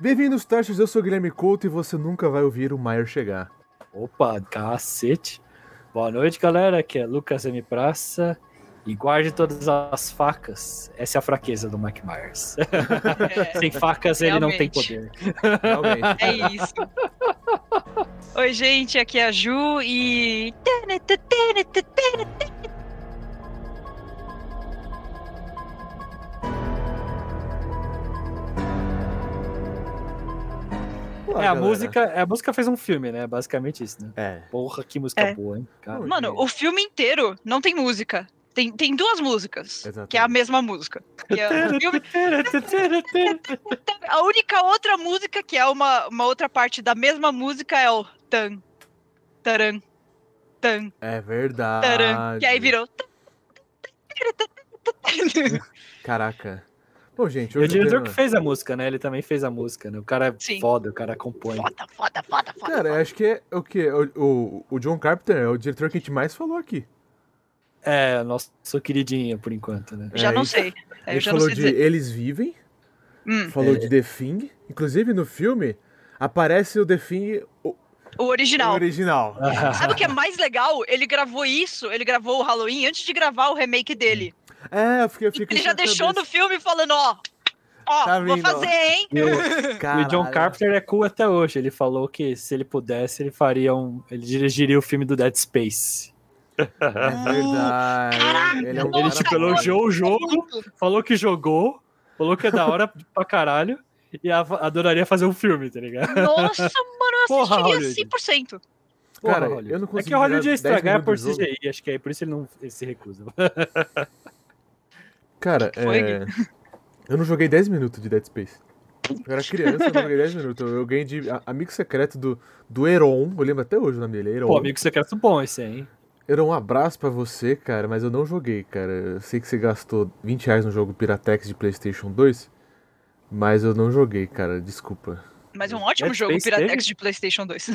Bem-vindos, Tachos. Eu sou o Guilherme Couto e você nunca vai ouvir o Maier chegar. Opa, cacete. Boa noite, galera. Aqui é Lucas M. Praça. E guarde todas as facas. Essa é a fraqueza do Mike Myers. É, Sem facas ele não tem realmente. poder. Realmente. É isso. Oi, gente, aqui é a Ju e. Olá, É, a galera. música, a música fez um filme, né? Basicamente isso, né? É. Porra, que música É. boa, hein? Cara. Mano, o filme inteiro não tem música. Tem, tem duas músicas, Exatamente. que é a mesma música. Que é filme- a única outra música que é uma, uma outra parte da mesma música é o tan, taran, tan, É verdade. taran, que aí virou. Caraca. Bom, gente, E o o diretor que fez a música, né? Ele também fez a música, né? O cara é Sim. foda, o cara compõe. Foda, foda, foda, foda. Cara, eu acho que é o que? O, o, o John Carpenter é o diretor que a gente mais falou aqui. É, nosso queridinho por enquanto, né? Já É, não sei. A Eu gente já não falou sei de dizer. Eles Vivem, Hum, falou É. de The Thing. Inclusive, no filme, aparece o The Thing o, o o original. original. Sabe o que é mais legal? Ele gravou isso, ele gravou o Halloween antes de gravar o remake dele. É, eu fiquei, eu fiquei Ele já deixou cabeça. no filme falando, ó, ó, Tá vou vindo, ó. fazer, hein? E o, e o John. Carpenter é cool até hoje. Ele falou que se ele pudesse, ele faria um. Ele dirigiria o filme do Dead Space. É verdade. Caraca, ele é um Ele, tipo, elogiou o jogo, falou que jogou, falou que é da hora pra caralho. E a- adoraria fazer um filme, tá ligado? Nossa, mano, eu Porra, assistiria Hollywood. 100%. Cara, Porra, eu não É consigo que o Hollywood ia 10 estragar por. CGI, acho que é por isso ele não ele se recusa. Cara, é... eu não joguei 10 minutos de Dead Space. Eu era criança, eu não joguei 10 minutos. Eu ganhei de amigo secreto do, do Heron. Eu lembro até hoje o nome dele, Heron. Pô, amigo secreto bom esse aí, hein? Heron, um abraço pra você, cara, mas eu não joguei, cara. Eu sei que você gastou 20 reais no jogo Piratex de Playstation 2, mas eu não joguei, cara, desculpa. Mas é um ótimo Dead jogo, Space Piratex teve? de Playstation 2.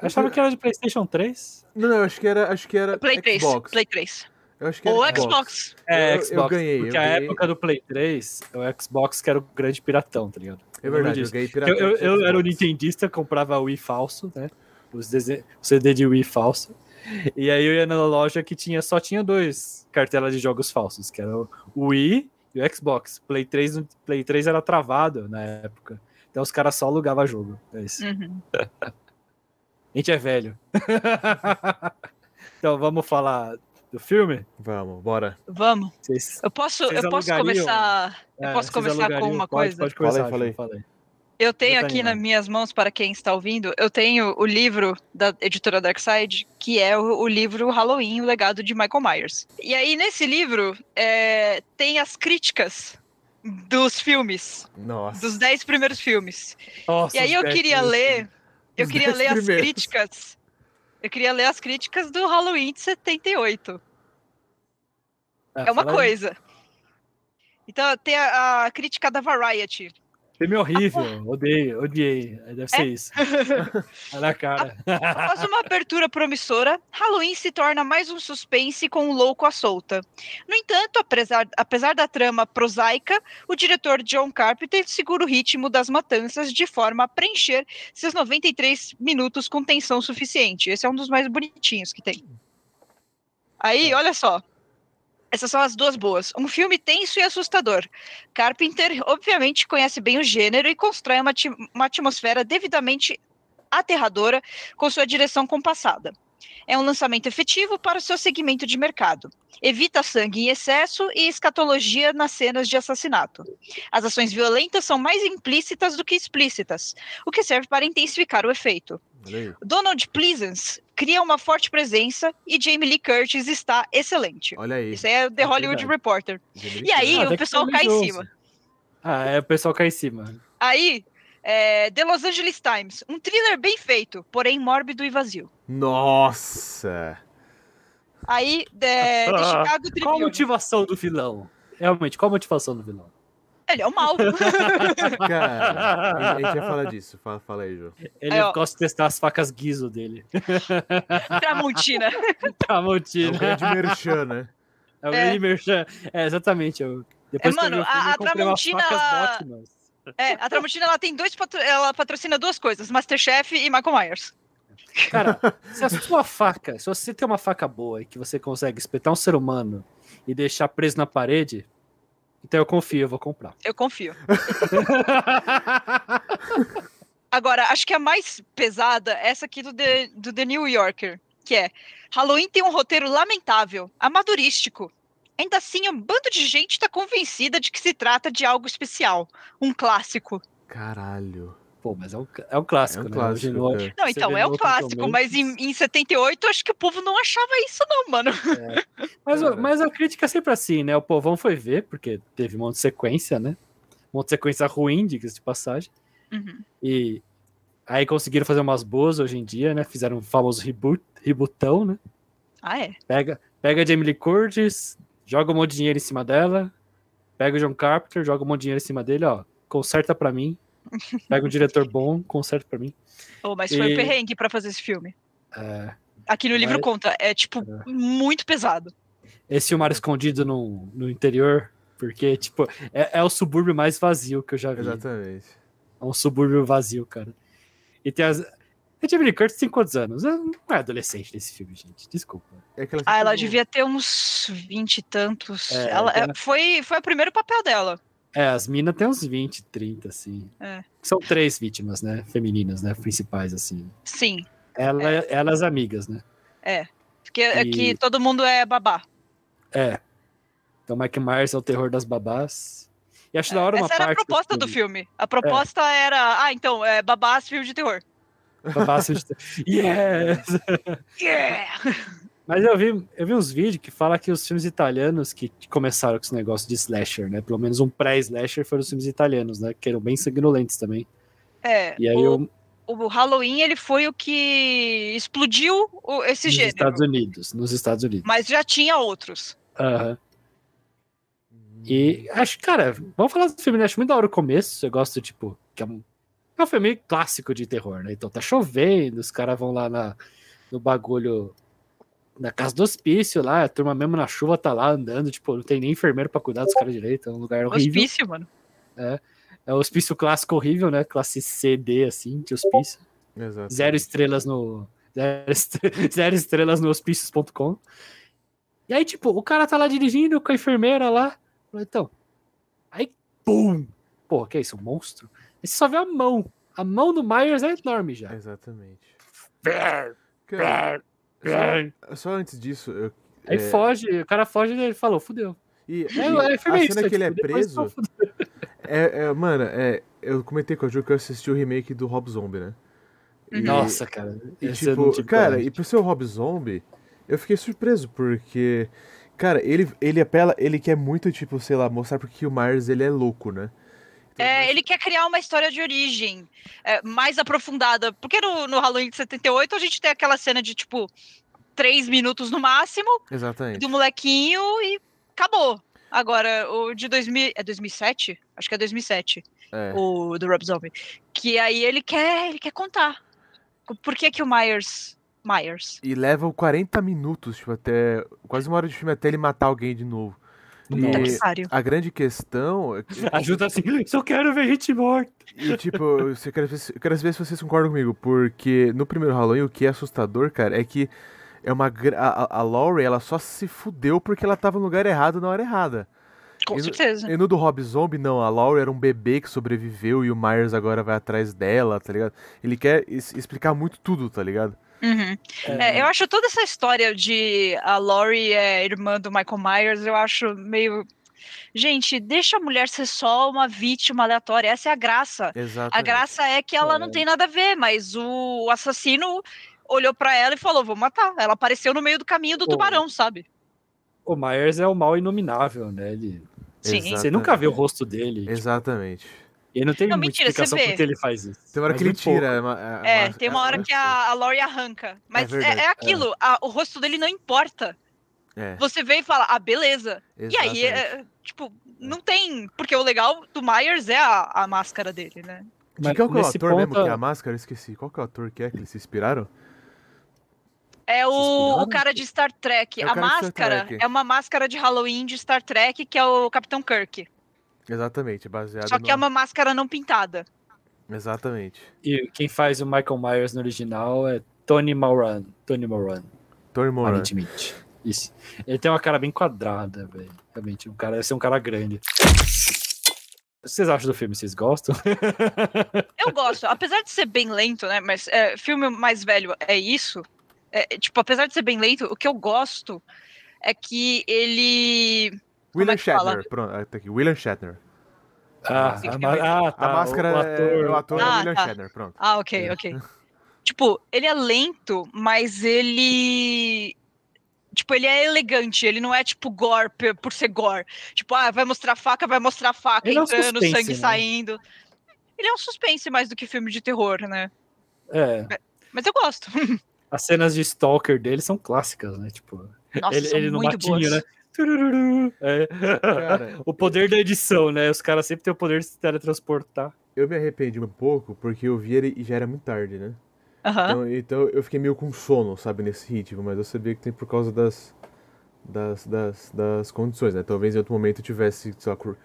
Eu achava que era de Playstation 3. Não, não, acho que era, acho que era Play 3, Xbox. Play 3. Eu acho que Ou Xbox. É, Eu- eu Xbox. ganhei, porque eu a ganhei. época do Play 3, o Xbox que era o grande piratão, tá ligado? É verdade, eu ganhei Eu, Piratex. eu, eu de era o Xbox. Nintendista, comprava Wii falso, né? Os o CD de Wii falso. E aí eu ia na loja que tinha, só tinha dois cartelas de jogos falsos, que era o Wii e o Xbox. Play 3, no- Play 3 era travado na época. Então os caras só alugavam jogo. É isso. Uhum. A gente é velho. então vamos falar do filme? Vamos, bora. Vamos. Vocês, Eu posso, eu posso alugariam? começar. Eu é, posso vocês começar com uma Pode- coisa? Pode começar, Falei, falei. Eu tenho tá aqui nas minhas mãos, para quem está ouvindo, eu tenho o livro da editora Darkside, que é o, o livro Halloween, o legado de Michael Myers. E aí, nesse livro, é, tem as críticas dos filmes, Nossa. dos 10 primeiros filmes. Nossa, E aí eu dez queria ler, eu queria 10 ler as primeiros. críticas. Eu queria ler as críticas do Halloween de 78. Ah, É uma fala aí. coisa. Então, tem a, a crítica da Variety. Filme horrível, odeio, odiei. Deve ser isso. Tá na cara. Após uma abertura promissora, Halloween se torna mais um suspense com um louco à solta. No entanto, apesar, apesar da trama prosaica, o diretor John Carpenter segura o ritmo das matanças de forma a preencher seus 93 minutos com tensão suficiente. Esse é um dos mais bonitinhos que tem. Aí, olha só. Essas são as duas boas. Um filme tenso e assustador. Carpenter, obviamente, conhece bem o gênero e constrói uma, uma atmosfera devidamente aterradora com sua direção compassada. É um lançamento efetivo para o seu segmento de mercado. Evita sangue em excesso e escatologia nas cenas de assassinato. As ações violentas são mais implícitas do que explícitas, o que serve para intensificar o efeito. Aí. Donald Pleasance cria uma forte presença e Jamie Lee Curtis está excelente. Olha aí. Isso aí é The É Hollywood verdade. Reporter. Jamie E aí, Ah, o pessoal cai em cima. Ah, é, o pessoal cai em cima. Aí, é, The Los Angeles Times, um thriller bem feito, porém mórbido e vazio. Nossa! Aí, The, The Ah, Chicago Qual a Tribune, motivação do vilão? Realmente, qual a motivação do vilão? Ele é o mal. Cara, a gente vai falar disso. Fala, fala aí, Ju. Ele Aí, gosta de testar as facas guiso dele. Tramontina. Tá, É o Montina. grande merchan, né? É o É. grande merchan. É, exatamente. Eu, depois É, que eu vi mano, a- eu a umas Tramontina. É, a Tramontina ela tem dois patro... ela patrocina duas coisas, Masterchef e Michael Myers. Cara, se a sua faca, se você tem uma faca boa e que você consegue espetar um ser humano e deixar preso na parede, então eu confio, eu vou comprar. Eu confio. Agora, acho que a mais pesada é essa aqui do The, do The New Yorker, que é Halloween tem um roteiro lamentável, amadorístico. Ainda assim, um bando de gente está convencida de que se trata de algo especial, um clássico. Caralho. Pô, mas é um, é um clássico, É um né? clássico, no- cara. Não, então, é um clássico, mas em, em 78 acho que o povo não achava isso, não, mano. Mas, Cara. mas a crítica é sempre assim, né? O povão foi ver, porque teve um monte de sequência, né? Um monte de sequência ruim, diga-se de passagem. Uhum. E aí conseguiram fazer umas boas hoje em dia, né? Fizeram um famoso reboot, rebootão, né? Ah, é? Pega, pega a Jamie Lee Curtis, joga um monte de dinheiro em cima dela, pega o John Carpenter, joga um monte de dinheiro em cima dele, ó, conserta pra mim. Pega um diretor bom, conserta pra mim. Oh, mas foi E- um perrengue pra fazer esse filme. É, Aqui no livro Mas- conta, é tipo muito pesado. esse Mar Escondido no, no interior, porque, tipo, é, é o subúrbio mais vazio que eu já vi. Exatamente. É um subúrbio vazio, cara. E tem as. A Jamie Lee Curtis tem quantos anos? Ela Não é adolescente nesse filme, gente. Desculpa. É ela Ah, ela devia ter uns 20 e tantos. É, ela, tem- é, foi, foi o primeiro papel dela. É, as minas tem uns 20, 30, assim. É. São três vítimas, né? Femininas, né? Principais, assim. Sim. Ela, Elas amigas, né? Porque é E- que todo mundo é babá. É. Então, Mike Myers é o terror das babás. E acho da hora uma Essa era a parte. proposta do filme. A proposta era, ah, então, é babás filme de terror. Babás de... Yes! Yeah! Mas eu vi, eu vi uns vídeos que falam que os filmes italianos que começaram com esse negócio de slasher, né? Pelo menos um pré-slasher foram os filmes italianos, né? Que eram bem sanguinolentos também. É, E aí o, eu, o Halloween, ele foi o que explodiu esse nos gênero. Estados Unidos. Nos Estados Unidos. Mas já tinha outros. Aham. E acho, cara, vamos falar do filme, né? Acho muito da hora o começo. Eu gosto, tipo, que é um, é um filme clássico de terror, né? Então tá chovendo, os caras vão lá na, no bagulho, na casa do hospício lá, a turma mesmo na chuva tá lá andando, tipo, não tem nem enfermeiro pra cuidar dos caras direito, é um lugar horrível. Hospício, mano. É o hospício clássico horrível, né? Classe C, D, assim, de hospício. Exato. Zero estrelas no. Zero, estre- zero estrelas no hospícios.com. E aí, tipo, o cara tá lá dirigindo com a enfermeira lá. Então. Aí, pum! Pô, que é isso? Um monstro? Aí você só vê a mão. A mão do Myers é enorme já. Exatamente. Aí Cara, só, só antes disso, eu, é, foge, o cara foge e ele falou, fudeu. e, É, e é, a isso, cena que ele é tipo, preso, é, é, mano, é, eu comentei com a Ju que eu assisti o remake do Rob Zombie, né? E- Nossa, cara. E não tipo, cara, e pro seu Rob Zombie, eu fiquei surpreso, porque, cara, ele, ele apela, ele quer muito, tipo, sei lá, mostrar porque o Myers, ele é louco, né? É, mas- ele quer criar uma história de origem é, mais aprofundada. Porque no, no Halloween de 78 a gente tem aquela cena de, tipo, três minutos no máximo, Exatamente. do molequinho e acabou. Agora, o de 2000, é 2007? Acho que é 2007, É. o do Rob Zombie. Que aí ele quer, ele quer contar. Por que que o Myers... Myers. E leva 40 minutos, tipo, até. Quase uma hora de filme até ele matar alguém de novo. E-. A grande questão. é que- Ajuda assim, só quero ver gente morta. E tipo, eu quero, ver se- eu quero ver se vocês concordam comigo, porque no primeiro Halloween o que é assustador, cara, é que é uma a, a- a Laurie, ela só se fudeu porque ela tava no lugar errado na hora errada. Com e no- certeza. E no do Rob Zombie, não, a Laurie era um bebê que sobreviveu e o Myers agora vai atrás dela, tá ligado? Ele quer es- explicar muito tudo, tá ligado? Uhum. É, eu acho toda essa história de a Laurie é irmã do Michael Myers, eu acho meio. Gente, deixa a mulher ser só uma vítima aleatória. Essa é a graça. Exato. A graça é que ela É. não tem nada a ver, mas o assassino olhou pra ela e falou: vou matar. Ela apareceu no meio do caminho do tubarão, sabe? O Myers é o mal inominável, né? Ele, Sim. Exato. você nunca vê o rosto dele. tipo, Exatamente. E não tem Não, mentira, você explicação vê. por que ele faz isso. Tem uma hora Mas que ele pouco. tira. a- a- É, a- tem uma hora a- que a, a Laurie arranca. Mas é, é aquilo, a- o rosto dele não importa. É, Você vê e fala, ah, beleza. E aí, exatamente. é, tipo, não tem. Porque o legal do Myers é a, a máscara dele, né? De Mas qual que é o ator mesmo ponto, que é a máscara? Eu esqueci. Qual que é o ator que é que eles se inspiraram? É o, o cara de Star Trek. É a de máscara Trek. é uma máscara de Halloween de Star Trek, que é o Capitão Kirk. Exatamente, baseado Só que é no- uma máscara não pintada. Exatamente. E quem faz o Michael Myers no original é Tony Moran. Tony Moran, Tony Moran. aparentemente. Isso. Ele tem uma cara bem quadrada, velho. Realmente, um cara, deve ser um cara grande. Vocês acham do filme? Vocês gostam? Eu gosto, apesar de ser bem lento, né? Mas é, filme mais velho é isso. É, tipo, apesar de ser bem lento, o que eu gosto é que ele. William é que fala? Shatner, pronto, ah, tá aqui. William Shatner. Ah, Sim, a, ah, tá, a máscara o, o é, ator, o ator é Ah, William tá. Shatner, pronto. Ah, ok, É. ok. tipo, ele é lento, mas ele. Tipo, ele é elegante, ele não é tipo gore por ser gore. Tipo, ah, vai mostrar faca, vai mostrar faca Ele é um entrando, suspense, sangue né? saindo. Ele é um suspense mais do que filme de terror, né? É, Mas eu gosto. as cenas de Stalker dele são clássicas, né? Tipo, Nossa, ele, são ele no muito matinho, boas. né? É. Cara, o poder da edição, né? Os caras sempre têm o poder de se teletransportar. eu me arrependi um pouco porque eu vi ele e já era muito tarde, né? Então, então eu fiquei meio com sono, sabe, nesse ritmo, mas eu sabia que tem por causa das, das, das, das condições, né? Talvez em outro momento eu tivesse, sei lá, cur...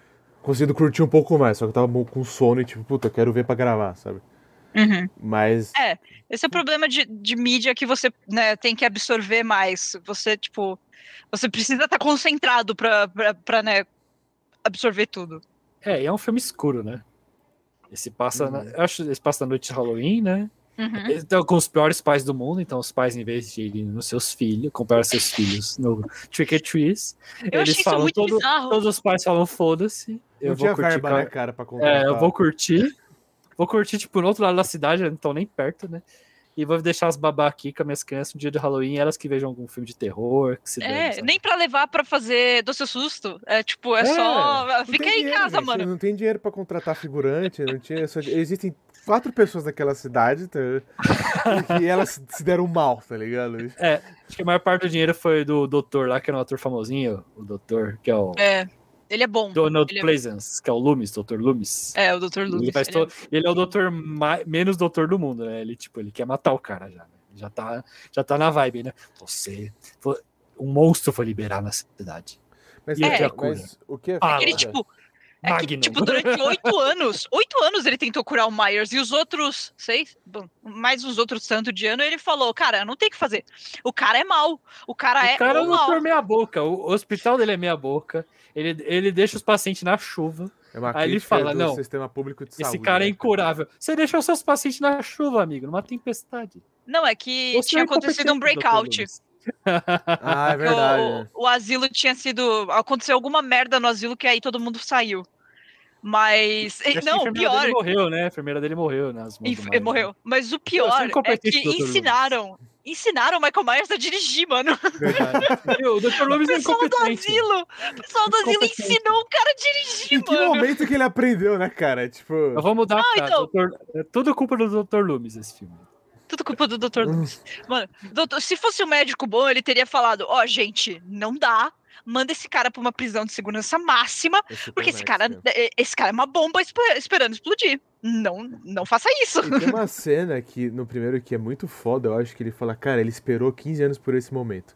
conseguido curtir um pouco mais, só que eu tava com sono e tipo, puta, eu quero ver pra gravar, sabe? Uhum. Mas. É. Esse é o problema de, de mídia que você né, tem que absorver mais. Você, tipo, você precisa estar concentrado pra, pra, pra né, absorver tudo. É, e é um filme escuro, né? Esse passa, na, Uhum. eu acho, esse passa na noite de Halloween, né? Uhum. Então, com os piores pais do mundo, então os pais, em vez de irem nos seus filhos, comprar seus filhos no Trick or Treats, eles falam, todo- todos os pais falam, foda-se, eu não vou curtir verba, né, cara, pra contratar. É, eu vou curtir. Vou curtir, tipo, no outro lado da cidade, não estão nem perto, né? E vou deixar as babá aqui com as minhas crianças no dia de Halloween, elas que vejam algum filme de terror, que se É, nem pra levar pra fazer doce susto. É tipo, é, É, só. Fica aí em dinheiro, casa, gente, mano. Não tem dinheiro pra contratar figurante, não tinha. Só, existem quatro pessoas naquela cidade tá, e elas se deram mal, tá ligado? Acho que a maior parte do dinheiro foi do doutor lá, que era um ator famosinho, o doutor, que é o É. Ele é bom. Donald ele é- Pleasance, que é o Loomis, doutor Loomis. É, o Dr. Lucas. Ele, faz ele é- todo- ele é o doutor mai- menos doutor do mundo, né? Ele, tipo, ele quer matar o cara já, né? Já tá, já tá na vibe, né? Você. foi- Um monstro foi liberado na cidade. Mas, E o que é mas o que é Ah, Ele, tipo. É que, tipo, durante oito anos, oito anos ele tentou curar o Myers e os outros seis, bom, mais uns outros tanto de ano, ele falou, cara, não tem o que fazer. O cara é mal. O cara é O cara é o um mal. doutor meia boca. O hospital dele é meia boca. Ele, ele deixa os pacientes na chuva. é uma Aí ele fala, não, sistema público de Esse saúde. cara é né, incurável. Você deixou seus pacientes na chuva, amigo, numa tempestade. Não, é que Você tinha é acontecido um breakout. Ah, é que verdade. o, né? o asilo tinha sido. Aconteceu alguma merda no asilo que aí todo mundo saiu. Mas. Que Não, o pior. dele morreu, né? A enfermeira dele morreu nas mãos né? morreu. Mas o pior é incompetente, que ensinaram. Ensinaram o Michael Myers a dirigir, mano. Verdade. E o Dr. Loomis é pessoal do incompetente. asilo. O pessoal do asilo Incompetente. ensinou o cara a dirigir, Em que mano. momento que ele aprendeu, né, cara? Tipo. Eu vou mudar a Ah, então. doutor- É tudo culpa do Dr. Loomis esse filme. Tudo culpa do Dr. Hum. Loomis. Mano, doutor, se fosse um médico bom, ele teria falado: Ó, gente, não dá. Manda esse cara pra uma prisão de segurança máxima, esse porque esse cara, né? esse cara é uma bomba espe- esperando explodir. Não, não faça isso. E tem uma cena que no primeiro que é muito foda, eu acho que ele fala, cara, ele esperou 15 anos por esse momento.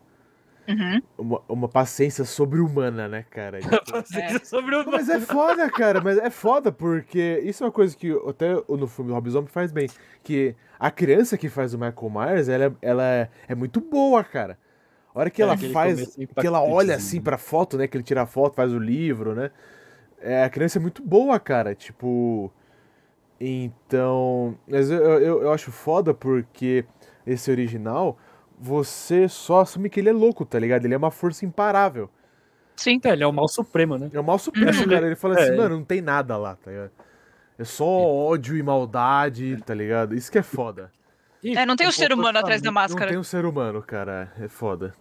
Uhum. Uma, uma paciência sobre-humana, né, cara? Tipo, Sobre o... Não, Mas é foda, cara, mas é foda porque isso é uma coisa que até no filme do Rob Zombie faz bem, que a criança que faz o Michael Myers, ela, é- ela é, é muito boa, cara. A hora que É, ela faz, que ela olha impactantezinho, assim né? pra foto, né, que ele tira a foto, faz o livro, né? É, a criança é muito boa, cara, tipo... Então, mas eu, eu, eu acho foda porque esse original, você só assume que ele é louco, tá ligado? Ele é uma força imparável. Sim. É, ele é o mal supremo, né? É o mal supremo, Uhum. cara. Ele fala assim, É. mano, não tem nada lá, tá ligado? É só ódio e maldade, tá ligado? Isso que é foda. E É, não tem o ser humano atrás da Não máscara. tem um ser humano, cara. É foda.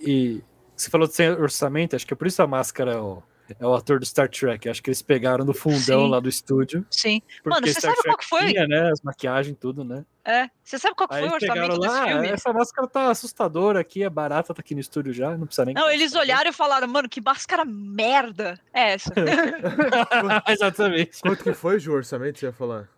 E você falou de sem orçamento, acho que é por isso a máscara é o, é o ator do Star Trek. Acho que eles pegaram do fundão Sim. lá do estúdio. Sim. Porque Mano, você Star sabe qual Trek que foi? Tinha, né? As maquiagens, tudo, né? É. Você sabe qual que foi o orçamento desse lá, filme? essa máscara tá assustadora aqui, é barata, tá aqui no estúdio já, não precisa nem. Não, eles olharam e falaram, mano, que máscara merda é essa? Exatamente. Quanto que foi, Ju, o orçamento, você ia falar?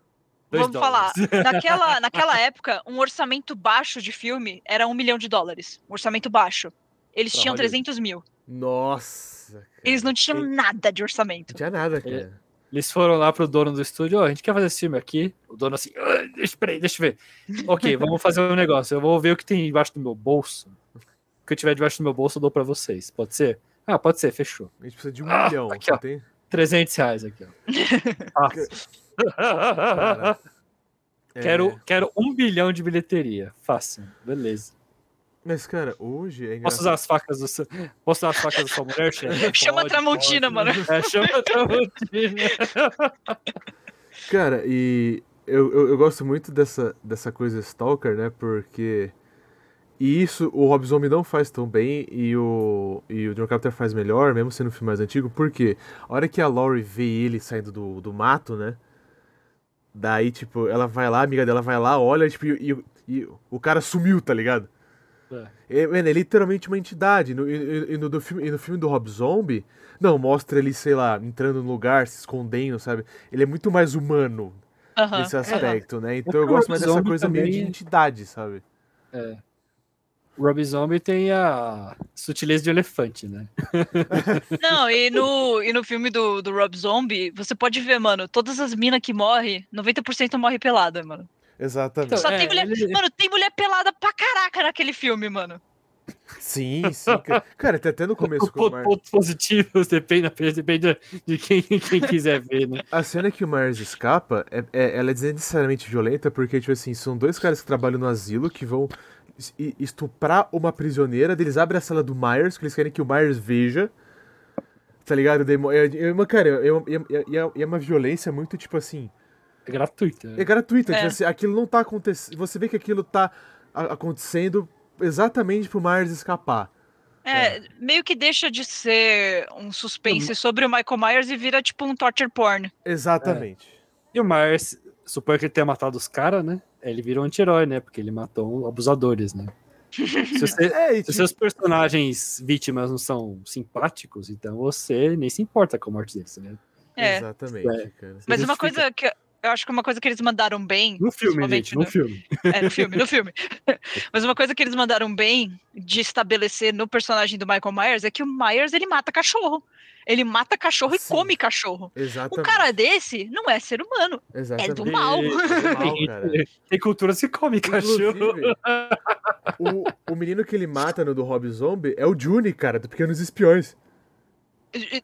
Dois Vamos falar. dólares. Naquela, naquela época, um orçamento baixo de filme era um milhão de dólares. Um orçamento baixo. Eles Pra tinham Hollywood. 300 mil. Nossa. Nossa, cara. Eles não tinham Ele- nada de orçamento. Não tinha nada, cara. Eles foram lá pro dono do estúdio, ó, a gente quer fazer esse filme aqui. O dono assim, "Ah, deixa, peraí, deixa eu ver. ok, vamos fazer um negócio. Eu vou ver o que tem embaixo do meu bolso. O que eu tiver debaixo do meu bolso eu dou pra vocês. Pode ser? Ah, pode ser, fechou. A gente precisa de um Ah, milhão. aqui, ó. tem... 300 reais aqui, ó. Cara, é, quero, quero um bilhão de bilheteria. Fácil. Beleza. Mas, cara, hoje é Posso engraçado. usar as facas do seu... Posso usar as facas da sua mulher, chefe? Chama a Pode, Tramontina, pode. mano. É, chama a Tramontina. Cara, e eu, eu, eu gosto muito dessa, dessa coisa Stalker, né? Porque. E isso o Rob Zombie não faz tão bem e o, e o John Carpenter faz melhor, mesmo sendo um filme mais antigo, porque a hora que a Laurie vê ele saindo do, do mato, né? Daí, tipo, ela vai lá, a amiga dela vai lá, olha, tipo, e, e- e o cara sumiu, tá ligado? É. É, mano, é literalmente uma entidade. No, e, e- e no, do filme, e no filme do Rob Zombie, não, mostra ele, sei lá, entrando no lugar, se escondendo, sabe? Ele é muito mais humano Aham. nesse aspecto, né? Então eu gosto mais dessa coisa meio de também- entidade, sabe? É. O Rob Zombie tem a sutileza de elefante, né? Não, e no, e no filme do, do Rob Zombie, você pode ver, mano, todas as minas que morrem, 90% morre pelada, mano. Exatamente. Então, Só é, tem mulher. ele- Mano, tem mulher pelada pra caraca naquele filme, mano. Sim, sim. Cara, cara até, até no começo. Ponto, Mar- ponto positivo depende, depende de quem, quem quiser ver, né? A cena que o Myers escapa, é, é- ela é desnecessariamente violenta, porque, tipo assim, são dois caras que trabalham no asilo que vão es- estuprar uma prisioneira, eles abrem a sala do Myers, que eles querem que o Myers veja. Tá ligado? É, é uma, cara, é, é- é- é uma violência muito, tipo assim. É gratuito. É gratuita, É. tipo assim, aquilo não tá acontecendo. Você vê que aquilo tá acontecendo exatamente pro Myers escapar. É, meio que deixa de ser um suspense sobre o Michael Myers e vira tipo um torture porn. Exatamente. E o Myers, suponho que ele tenha matado os caras, né? Ele virou um anti-herói, né? Porque ele matou abusadores, né? Se, você- É, se tipo, seus personagens vítimas não são simpáticos, então você nem se importa com a morte deles, né? É. Exatamente, É. cara. Mas uma coisa que eu acho que uma coisa que eles mandaram bem. No filme, principalmente gente, no filme. É, no filme, no filme. Mas uma coisa que eles mandaram bem de estabelecer no personagem do Michael Myers é que o Myers ele mata cachorro. Ele mata cachorro e Sim. come cachorro. Um Exatamente. cara desse não é ser humano. Exatamente. é do mal. É do mal, cara. Tem cultura se come cachorro. Inclusive, o, o menino que ele mata no do Rob Zombie é o Juni, cara, do Pequenos Espiões.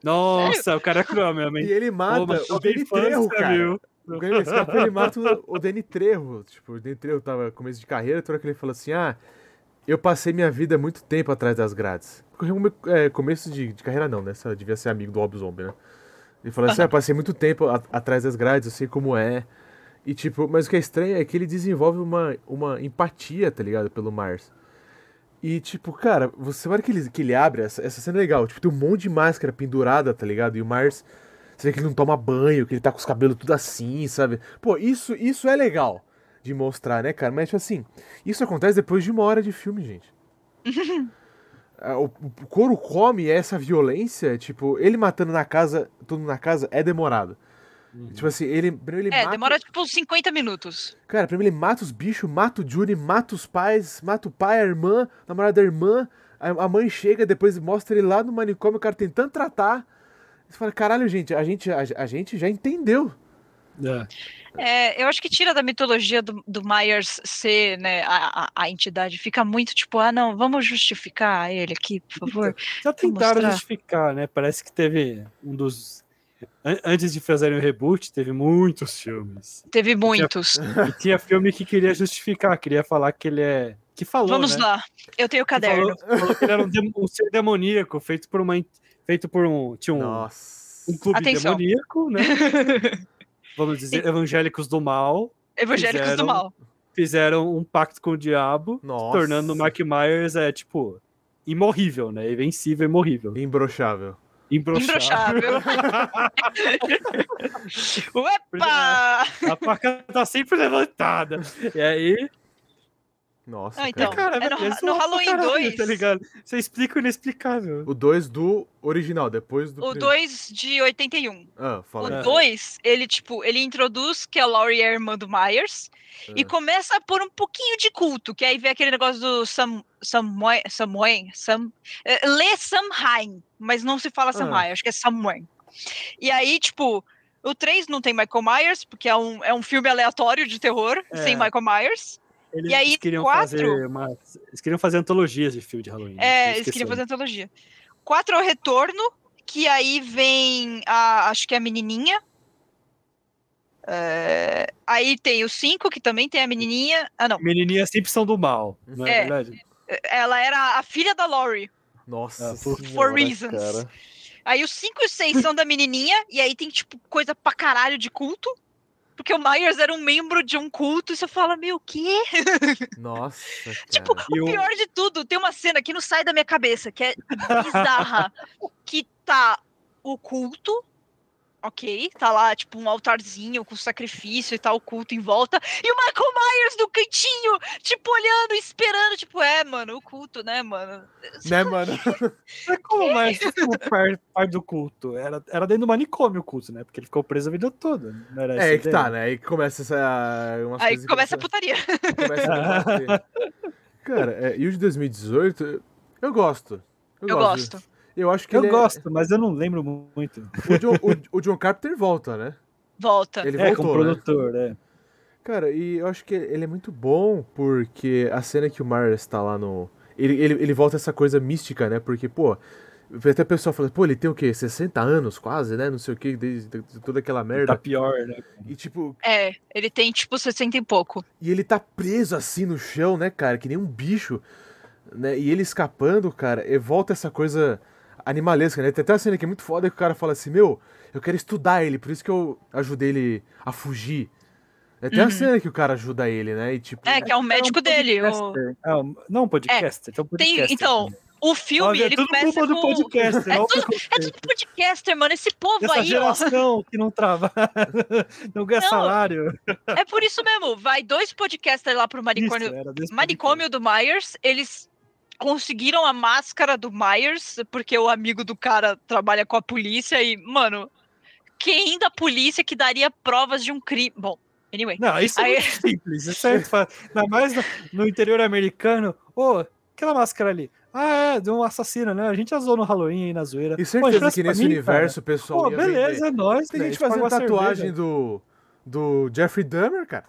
Nossa, o cara é cruel mesmo, E hein? ele mata Pô, o infância, Trejo, cara. viu? O Grêmio escapa, ele mata o, Danny Trejo. Tipo, o Danny Trejo tava no começo de carreira, toda que ele falou assim, ah, eu passei minha vida muito tempo atrás das grades. É, começo de, de carreira não, né? Só devia ser amigo do Rob Zombie, né? Ele falou assim, ah, passei muito tempo a- atrás das grades, eu sei como é. E tipo, mas o que é estranho é que ele desenvolve uma, uma empatia, tá ligado? Pelo Mars. E tipo, cara, você olha que ele, que ele abre, essa, essa cena é legal. Tipo, tem um monte de máscara pendurada, tá ligado? E o Mars, você vê que ele não toma banho, que ele tá com os cabelos tudo assim, sabe? Pô, isso, isso é legal de mostrar, né, cara? Mas, tipo assim, isso acontece depois de uma hora de filme, gente. Ah, o, o couro come essa violência, tipo, ele matando na casa, todo mundo na casa, é demorado. Tipo assim, ele, primeiro ele É, mata... demora tipo uns 50 minutos. Cara, primeiro ele mata os bichos, mata o Juni, mata os pais, mata o pai, a irmã, a namorada da irmã. A, a mãe chega, depois mostra ele lá no manicômio, o cara tentando tratar. Você fala, caralho, gente, a gente, a, a gente já entendeu. É. É, eu acho que tira da mitologia do, do Myers ser né, a, a, a entidade. Fica muito tipo, ah, não, vamos justificar ele aqui, por favor. Já tentaram justificar, né? Parece que teve um dos. an- Antes de fazerem o reboot, teve muitos filmes. Teve muitos. E tinha filme que queria justificar, queria falar que ele é. Que falou. Vamos né? lá. Eu tenho o Que caderno. Falou, falou que ele era um, um ser demoníaco, feito por uma. Feito por um. Tinha um, Nossa. um clube Atenção. demoníaco, né? Vamos dizer, evangélicos do mal. Evangélicos fizeram- do mal. Fizeram um pacto com o diabo, Nossa. tornando o Mark Myers, é, tipo, imorrível, né? Invencível, imorrível. Imbrochável. Imbrochável. Uepa! A faca tá sempre levantada. E aí, Nossa, Ah, então. cara. Cara, É no- velho, no Halloween caralho, 2. Tá ligado? Você explica o inexplicável. O 2 do original, depois do. O primeiro. 2 de 81. Ah, fala O aí. É. 2, ele, tipo, ele introduz que a Laurie é a irmã do Myers e Ah. começa por um pouquinho de culto, que aí vem aquele negócio do Sam, Samuel, Samuel, Sam, é, lê Samhain, mas não se fala Samhain, acho que é Samuel. E aí, tipo, o 3 não tem Michael Myers, porque é um, é um filme aleatório de terror, É. sem Michael Myers. Eles E aí, queriam quatro- fazer uma, Eles queriam fazer antologias de filme de Halloween. né? É, Eles queriam fazer antologia. 4 é o retorno, que aí vem a, acho que é a menininha. É, aí tem o 5, que também tem a menininha. Ah, não. Menininhas sempre são do mal, não é, É. verdade? Ela era a filha da Laurie. Nossa, Ah, por- senhora, for reasons. cara. Aí os 5 e 6 são da menininha, e aí tem, tipo, coisa pra caralho de culto. Porque o Myers era um membro de um culto, e você fala, meu, o quê? Nossa, Tipo. E o- pior de tudo, tem uma cena que não sai da minha cabeça, que é bizarra. que tá o culto, ok? Tá lá, tipo, um altarzinho com sacrifício e tal, o culto em volta. E o Michael Myers no cantinho, tipo, olhando, esperando. Tipo, é, mano, o culto, né, mano? Né, mano? Mas como mais como par- parte do culto? Era, era dentro do manicômio o culto, né? Porque ele ficou preso a vida toda. Não era É que tá, né? Aí que começa essa. Umas Aí começa a putaria. começa a. Cara, é, e o de 2018, eu gosto. Eu gosto. Eu acho que Eu ele é- gosto, mas eu não lembro muito. o, John, o- o John Carpenter volta, né? Volta. Ele é, voltou, como né? produtor, é. Cara, e eu acho que ele é muito bom porque a cena que o Myers tá lá no. Ele, ele, ele volta essa coisa mística, né? Porque, pô, até o pessoal fala, pô, ele tem o quê? 60 anos quase, né? Não sei o quê, desde de toda aquela Tá merda. pior, né? E tipo, É, ele tem, tipo, 60 e pouco. e ele tá preso assim no chão, né, cara? Que nem um bicho. Né? E ele escapando, cara, e volta essa coisa animalesca, né? Tem até uma cena que é muito foda que o cara fala assim, meu, eu quero estudar ele, por isso que eu ajudei ele a fugir. É até a Uhum. cena que o cara ajuda ele, né? E tipo. É, que é o médico um dele. O... É, um- não um podcaster, um Tem, podcaster. então, o filme, Olha, é ele tudo começa culpa do com... podcaster. É tudo, é tudo podcaster, mano. Esse povo Essa aí, ó. geração que não trabalha, não ganha Não, salário. É por isso mesmo. Vai dois podcasters lá pro manicômio, Isso, manicômio do Myers. Eles conseguiram a máscara do Myers, porque o amigo do cara trabalha com a polícia e, mano, quem da polícia que daria provas de um crime? Bom, anyway. Não, isso é Aí- simples. Isso é muito fácil. Ainda mais no, no interior americano. Ô, aquela máscara ali. Ah, é, de um assassino, né? A gente usou no Halloween aí na zoeira. E Pô, certeza empresta que nesse mim, universo o cara. pessoal Pô, beleza, vender. é nóis. Tem velho, gente fazendo uma tatuagem cerveja. do, do Jeffrey Dahmer, cara.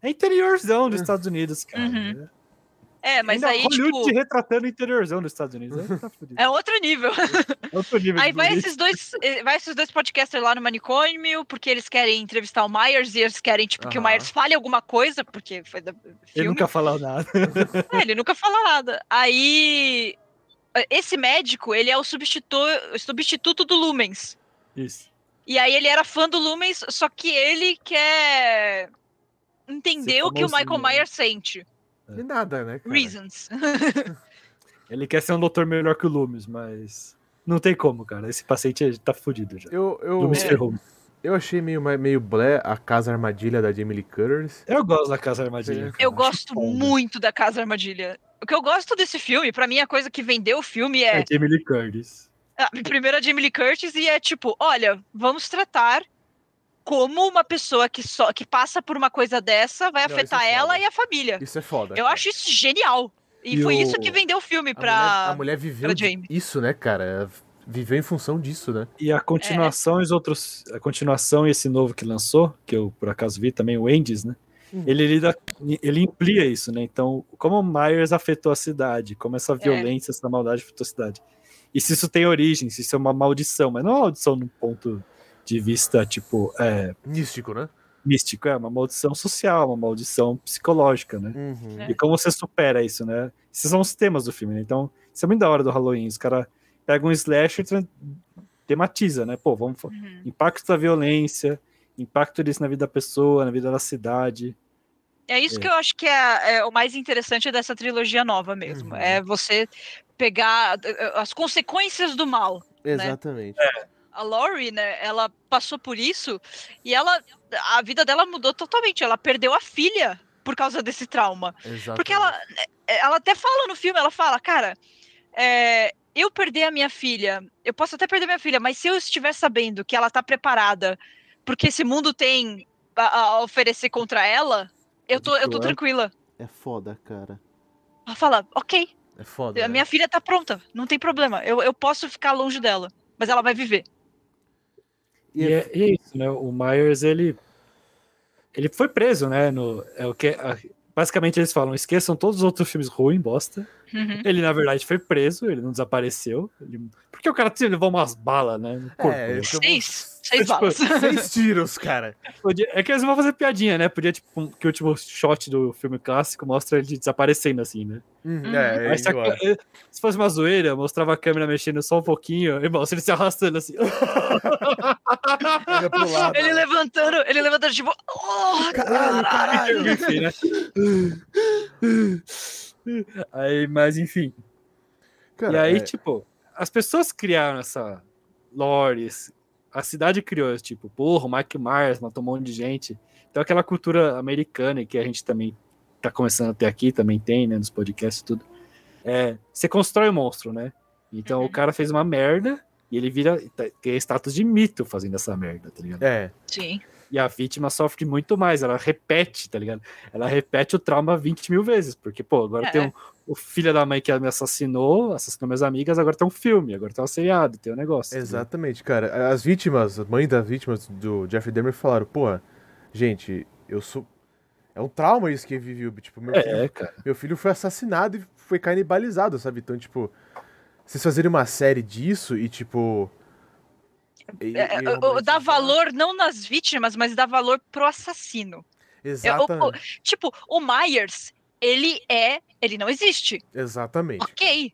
É interiorzão dos Estados Unidos, cara. Uhum. É, mas Ainda aí, Hollywood tipo, retratando o interiorzão dos Estados Unidos. Aí tá é outro nível. É outro nível Aí de vai esses dois, eh, vai esses dois podcasters lá no manicômio, porque eles querem entrevistar o Myers e eles querem, tipo, que o. Myers fale alguma coisa, porque foi da Ele filme. nunca falou nada. É, ele nunca fala nada. Aí, esse médico, ele é o substitu... substituto do Lumens. Isso. E aí ele era fã do Lumens, só que ele quer entender o que o Michael né? Myers sente. É. E nada, né, cara? Reasons. Ele quer ser um doutor melhor que o Loomis, mas não tem como, cara. Esse paciente tá fudido já. Eu, eu, Loomis É. ferrou. eu achei meio, meio blé a casa armadilha da Jamie Lee Curtis. Eu gosto da Casa Armadilha. cara. Eu gosto muito da Casa Armadilha. O que eu gosto desse filme, pra mim, a coisa que vendeu o filme é É Jamie Lee Curtis. Ah, primeiro a Jamie Lee Curtis e é tipo, olha, vamos tratar como uma pessoa que só que passa por uma coisa dessa vai Não, isso afetar é ela e a família. Isso é foda. Eu cara. acho isso genial. E, E foi o- isso que vendeu o filme a pra. mulher, a mulher viveu pra de- Jamie. isso, né, cara? Viveu em função disso, né? E a continuação e os outros. A continuação e esse novo que lançou, que eu por acaso vi também, o Endes, né? Hum. Ele lida, ele amplia isso, né? Então, como o Myers afetou a cidade, como essa violência, essa maldade afetou a cidade. E se isso tem origem, se isso é uma maldição, mas não é uma maldição num ponto de vista, tipo, é, Místico, né? místico, é uma maldição social, uma maldição psicológica, né? Uhum. É. E como você supera isso, né? Esses são os temas do filme, né? Então, isso é muito da hora do Halloween. Os caras pegam um slasher e tematiza, né? Pô, vamos. Uhum. Impacto da violência, impacto disso na vida da pessoa, na vida da cidade. É isso É. que eu acho que é, é o mais interessante dessa trilogia nova mesmo. Uhum. É você pegar eh, as consequências do mal. Exatamente. A Laurie, né, ela passou por isso e ela a vida dela mudou totalmente. Ela perdeu a filha por causa desse trauma. Exatamente. Porque ela, ela até fala no filme, ela fala, cara, é, eu perder a minha filha, eu posso até perder minha filha, mas se eu estiver sabendo que ela tá preparada porque esse mundo tem a, a oferecer contra ela, eu tô, eu tô tranquila. É foda, cara. Ela fala, ok, É foda. a né? minha filha tá pronta, não tem problema, eu, eu posso ficar longe dela, mas ela vai viver. E E é- é, é isso, né? O Myers, ele. Ele foi preso, né? No, é o que, a- basicamente eles falam: esqueçam todos os outros filmes ruins, bosta. Uhum. Ele, na verdade, foi preso, ele não desapareceu. ele- porque o cara tinha- levou umas balas, né? No corpo, É, né? então- Seis, seis Tipo, balas. Seis tiros, cara. Podia- é que eles vão fazer piadinha, né? Podia, tipo, um- que o último shot do filme clássico mostra ele desaparecendo, assim, né? Hum, Uhum. É, Aí, se, a eh, se fosse uma zoeira, mostrava a câmera mexendo só um pouquinho, e mostra ele se arrastando assim. Pro lado. Ele levantando, ele levantando, tipo, oh, Caralho, caralho. enfim, né? Aí, mas enfim. Cara, e aí, é- tipo, as pessoas criaram essa lore, a cidade criou, tipo, porra, o Mike Myers matou um monte de gente. Então aquela cultura americana que a gente também tá começando a ter aqui, também tem, né, nos podcasts e tudo. É, você constrói o monstro, né? Então Uhum. o cara fez uma merda e ele vira, tá- tem status de mito fazendo essa merda, tá ligado? É, sim. E a vítima sofre muito mais, ela repete, tá ligado? Ela repete o trauma 20 mil vezes, porque, pô, agora É. tem um, o filho da mãe que me assassinou, assassinou minhas amigas, agora tem um filme, agora tem um seriado, tem um negócio. tá exatamente, cara. As vítimas, a mãe das vítimas do Jeffrey Dahmer falaram, pô, gente, eu sou... É um trauma isso que ele viveu. Tipo, meu, filho, É, cara. meu filho foi assassinado e foi canibalizado, sabe? Então, tipo, vocês fazerem uma série disso e, tipo... e- É, e é, o- realmente- dá valor não nas vítimas, mas dá valor pro assassino. Exatamente. Tipo, o Myers, ele é. Ele não existe. Exatamente. Ok.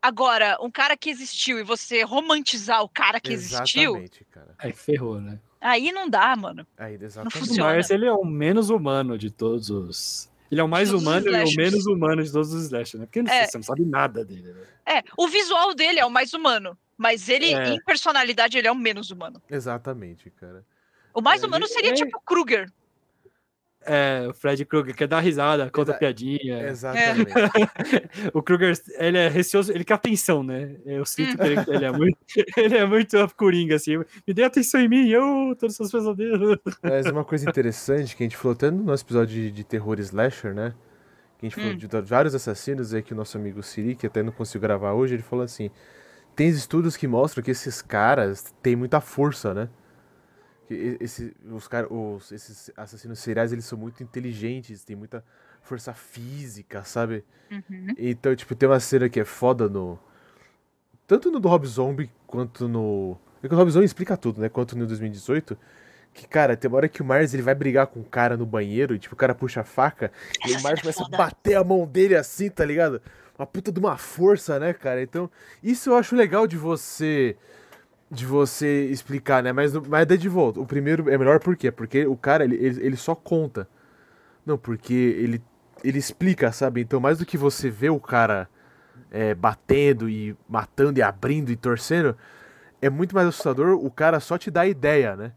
Agora, um cara que existiu e você romantizar o cara que existiu, Exatamente, cara. Aí ferrou, né? aí não dá, mano. Aí, Não exatamente. O funciona. Myers, ele é o menos humano de todos os... Ele é o mais humano e o menos humano de todos os slashers, né? Porque não- É. você não sabe nada dele, né? É, o visual dele é o mais humano. Mas ele, É. em personalidade, ele é o menos humano. Exatamente, cara. O mais É, humano seria é- tipo o Kruger. É, o Fred Krueger quer dar risada, conta Exa- piadinha. Exatamente. O Kruger, ele é receoso, ele quer atenção, né? Eu sinto que ele, ele é muito, ele é muito coringa, assim. Me dê atenção em mim, eu, todos os seus pesadelos. Mas uma coisa interessante que a gente falou até no nosso episódio de, de terror slasher, né? Que a gente falou Hum. de, de vários assassinos aí que o nosso amigo Siri, que até não conseguiu gravar hoje, ele falou assim: tem estudos que mostram que esses caras têm muita força, né? Que e- esse, os cara, os, esses assassinos seriais, eles são muito inteligentes, têm muita força física, sabe? Uhum. Então, tipo, tem uma cena que é foda no. Tanto no do Rob Zombie quanto no. É que o Rob Zombie explica tudo, né? Quanto no 2018. Que, cara, tem uma hora que o Myers ele vai brigar com o cara no banheiro e, tipo, o cara puxa a faca e Essa o Myers cena é começa a bater a mão dele assim, tá ligado? Uma puta de uma força, né, cara? Então, isso eu acho legal de você. De você explicar, né? Mas, mas daí de volta. O primeiro é melhor por quê? Porque o cara, ele, ele, ele só conta. Não, porque ele, ele explica, sabe? Então, mais do que você ver o cara é, batendo e matando e abrindo e torcendo, é muito mais assustador o cara só te dá a ideia, né?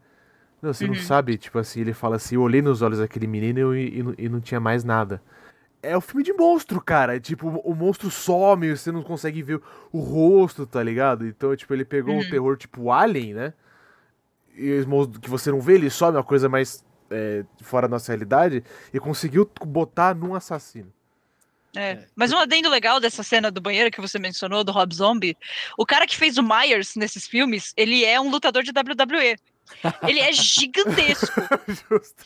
Não, você não Uhum. sabe, tipo assim, ele fala assim, eu olhei nos olhos daquele menino e, e, não- e não tinha mais nada. É o filme de monstro, cara. É, tipo, o, monstro some, você não consegue ver o rosto, tá ligado? Então, tipo, ele pegou um Uhum. terror tipo Alien, né? E os monstros que você não vê, ele some, uma coisa mais é, fora da nossa realidade, e conseguiu botar num assassino. É. É. Mas um adendo legal dessa cena do banheiro que você mencionou, do Rob Zombie, o cara que fez o Myers nesses filmes, ele é um lutador de WWE. Ele é gigantesco.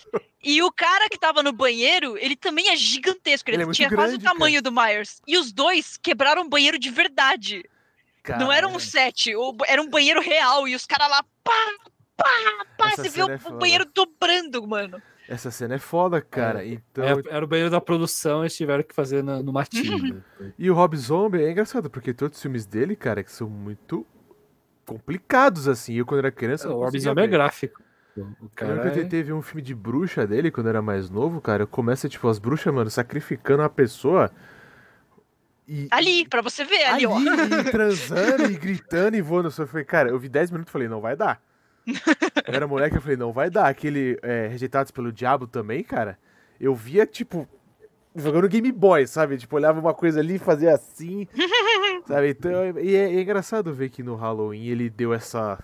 E o cara que tava no banheiro, ele também é gigantesco. Ele, Ele é tinha quase o grande, tamanho do Myers. E os dois quebraram um banheiro de verdade. Não era um set, o- era um banheiro real. E os caras lá, pá, pá, pá. Essa Você vê é o, foda. o banheiro dobrando, mano. Essa cena é foda, cara. Então, É, era o banheiro da produção, eles tiveram que fazer na- no matinho. E o Rob Zombie é engraçado, porque todos os filmes dele, cara, que são muito complicados, assim. Eu, quando era criança, o Rob conseguia Zombie é gráfico. O Eu lembro cara que é... te- teve um filme de bruxa dele, quando eu era mais novo, cara. Começa, tipo, as bruxas, mano, sacrificando uma pessoa. E, Ali, pra você ver, ali, ali, ó. e transando e gritando e voando. Eu falei, cara, eu vi 10 minutos e falei, não vai dar. Eu era moleque, eu falei, não vai dar. Aquele é, Rejeitados pelo Diabo também, cara. eu via, tipo, jogando Game Boy, sabe? Tipo, olhava uma coisa ali e fazia assim, sabe? Então, e é, é engraçado ver que no Halloween ele deu essa...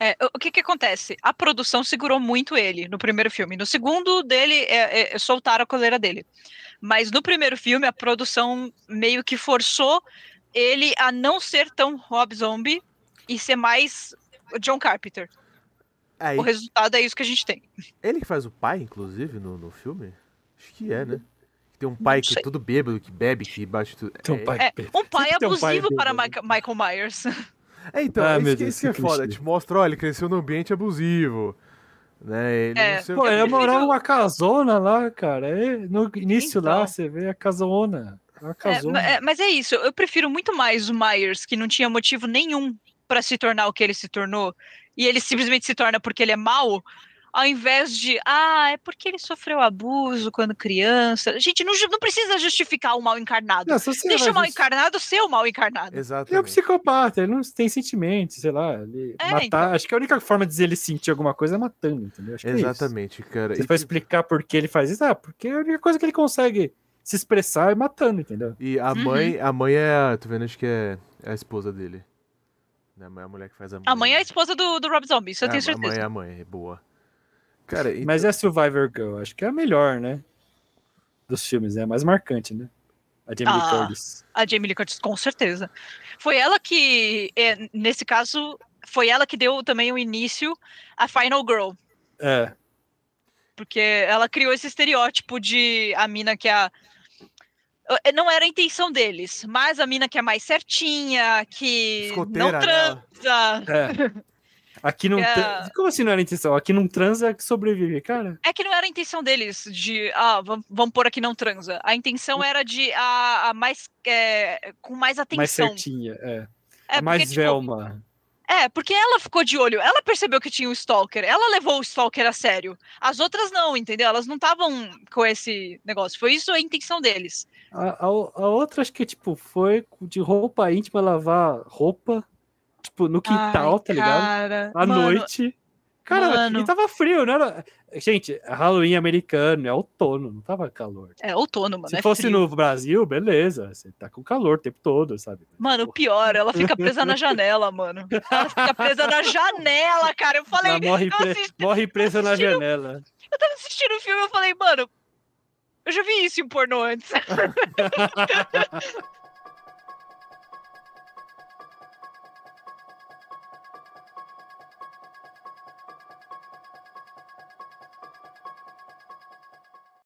É, o- que que acontece? A produção segurou muito ele no primeiro filme. No segundo dele, é, é, soltaram a coleira dele. Mas no primeiro filme, a produção meio que forçou ele a não ser tão Rob Zombie e ser mais John Carpenter. Aí, O resultado é isso que a gente tem. ele que faz o pai, inclusive, no, no filme? Acho que é, né? Tem um pai que é todo bêbado, que bebe, que bate tudo. Tem um é, pai É, um pai tem um pai abusivo para Michael Myers. É, então, Ah, é isso, que- Deus, isso que é que foda. clichê. Te mostra, ó, ele cresceu num ambiente abusivo. Né? Ele É. não Pô, ele prefiro- morava numa casona lá, cara. É, no início lá, Então. você vê a casona. A É, casona. é, mas é isso, eu prefiro muito mais o Myers, que não tinha motivo nenhum pra se tornar o que ele se tornou, e ele simplesmente se torna porque ele é mau, ao invés de, ah, é porque ele sofreu abuso quando criança. Gente, não, não precisa justificar o mal encarnado. Não, Deixa o mal just- encarnado ser o mal encarnado. Ele é um psicopata, ele não tem sentimentos, sei lá. Ele É, matar. então. Acho que a única forma de dizer ele sentir alguma coisa é matando, entendeu? Acho que é isso. Exatamente, cara. Você E, vai tipo, explicar por que ele faz isso? Ah, porque a única coisa que ele consegue se expressar é matando, entendeu? e a Uhum. mãe, a mãe é. a- Tô vendo, acho que é, é a esposa dele. Né, A mãe- a mulher que faz a mãe. A mãe é a esposa do, do Rob Zombie, isso eu É, tenho A mãe é certeza. a mãe, é boa. Cara, então, Mas é a Survivor Girl, acho que é a melhor, né? Dos filmes, é a mais marcante, né? A Jamie Lee Ah. Curtis. A Jamie Lee Curtis, com certeza. Foi ela que, é, nesse caso, foi ela que deu também o início à Final Girl. É. Porque ela criou esse estereótipo de a mina que é a. Eh, Não era a intenção deles, mas a mina que é mais certinha, que Escoteira, não né? transa. É. Aqui não. É. tra- Como assim não era intenção? Aqui não transa que sobrevive, cara. É que não era a intenção deles de, ah, vamos, vamos pôr aqui não transa. A intenção era de a, a mais. eh, com mais Mais atenção. certinha, é. É, mais porque, tipo, Velma. É, porque ela ficou de olho, ela percebeu que tinha o Stalker, ela levou o Stalker a sério. As outras não, entendeu? Elas não estavam com esse negócio. Foi isso a intenção deles. A, a, a outra, acho que, tipo, foi de roupa íntima lavar roupa, tipo, no quintal, Ai, tá ligado? Cara, À mano, noite. Cara, mano. e tava frio, não era. Gente, Halloween americano, é outono, não tava calor. É outono, mano. Se é fosse frio. no Brasil, beleza, você tá com calor o tempo todo, sabe? Mano, o pior, ela fica presa na janela, mano. Ela fica presa na janela, cara. Eu falei, Ela morre, pre- assisti- morre presa na janela. eu tava assistindo o filme, eu falei, mano, eu já vi isso em pornô antes.